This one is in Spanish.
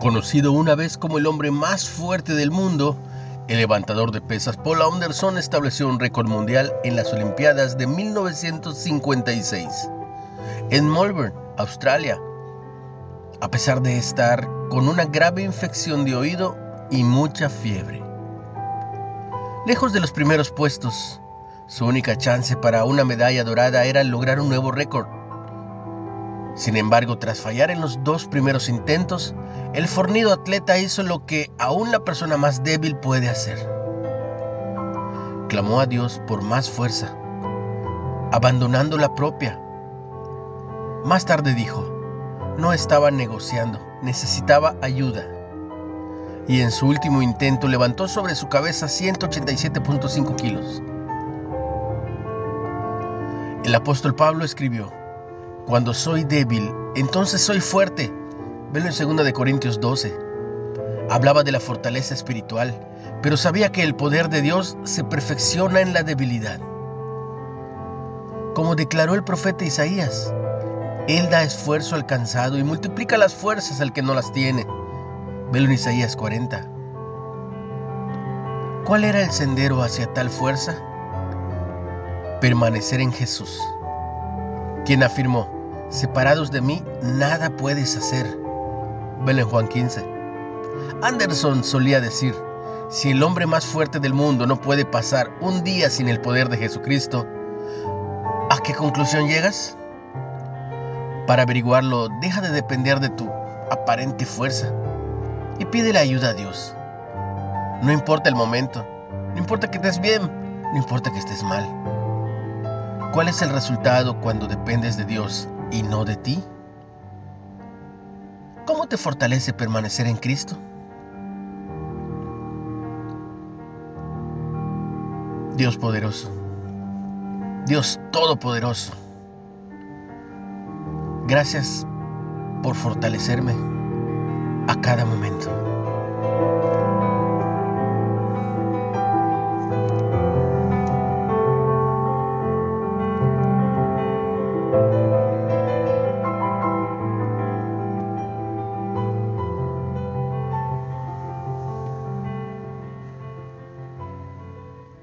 Conocido una vez como el hombre más fuerte del mundo, el levantador de pesas Paul Anderson estableció un récord mundial en las Olimpiadas de 1956 en Melbourne, Australia, a pesar de estar con una grave infección de oído y mucha fiebre. Lejos de los primeros puestos, su única chance para una medalla dorada era lograr un nuevo récord sin embargo, tras fallar en los dos primeros intentos, el fornido atleta hizo lo que aún la persona más débil puede hacer. Clamó a Dios por más fuerza, abandonando la propia. Más tarde dijo, no estaba negociando, necesitaba ayuda. Y en su último intento levantó sobre su cabeza 187.5 kilos. El apóstol Pablo escribió, cuando soy débil, entonces soy fuerte. Velo en 2 de Corintios 12. Hablaba de la fortaleza espiritual, pero sabía que el poder de Dios se perfecciona en la debilidad. Como declaró el profeta Isaías, Él da esfuerzo al cansado y multiplica las fuerzas al que no las tiene. Velo en Isaías 40. ¿Cuál era el sendero hacia tal fuerza? Permanecer en Jesús, quien afirmó, Separados de mí, nada puedes hacer. Velo en Juan 15. Anderson solía decir, si el hombre más fuerte del mundo no puede pasar un día sin el poder de Jesucristo, ¿a qué conclusión llegas? Para averiguarlo, deja de depender de tu aparente fuerza y pídele ayuda a Dios. No importa el momento, no importa que estés bien, no importa que estés mal. ¿Cuál es el resultado cuando dependes de Dios y no de ti? ¿Cómo te fortalece permanecer en Cristo? Dios poderoso, Dios todopoderoso, gracias por fortalecerme a cada momento.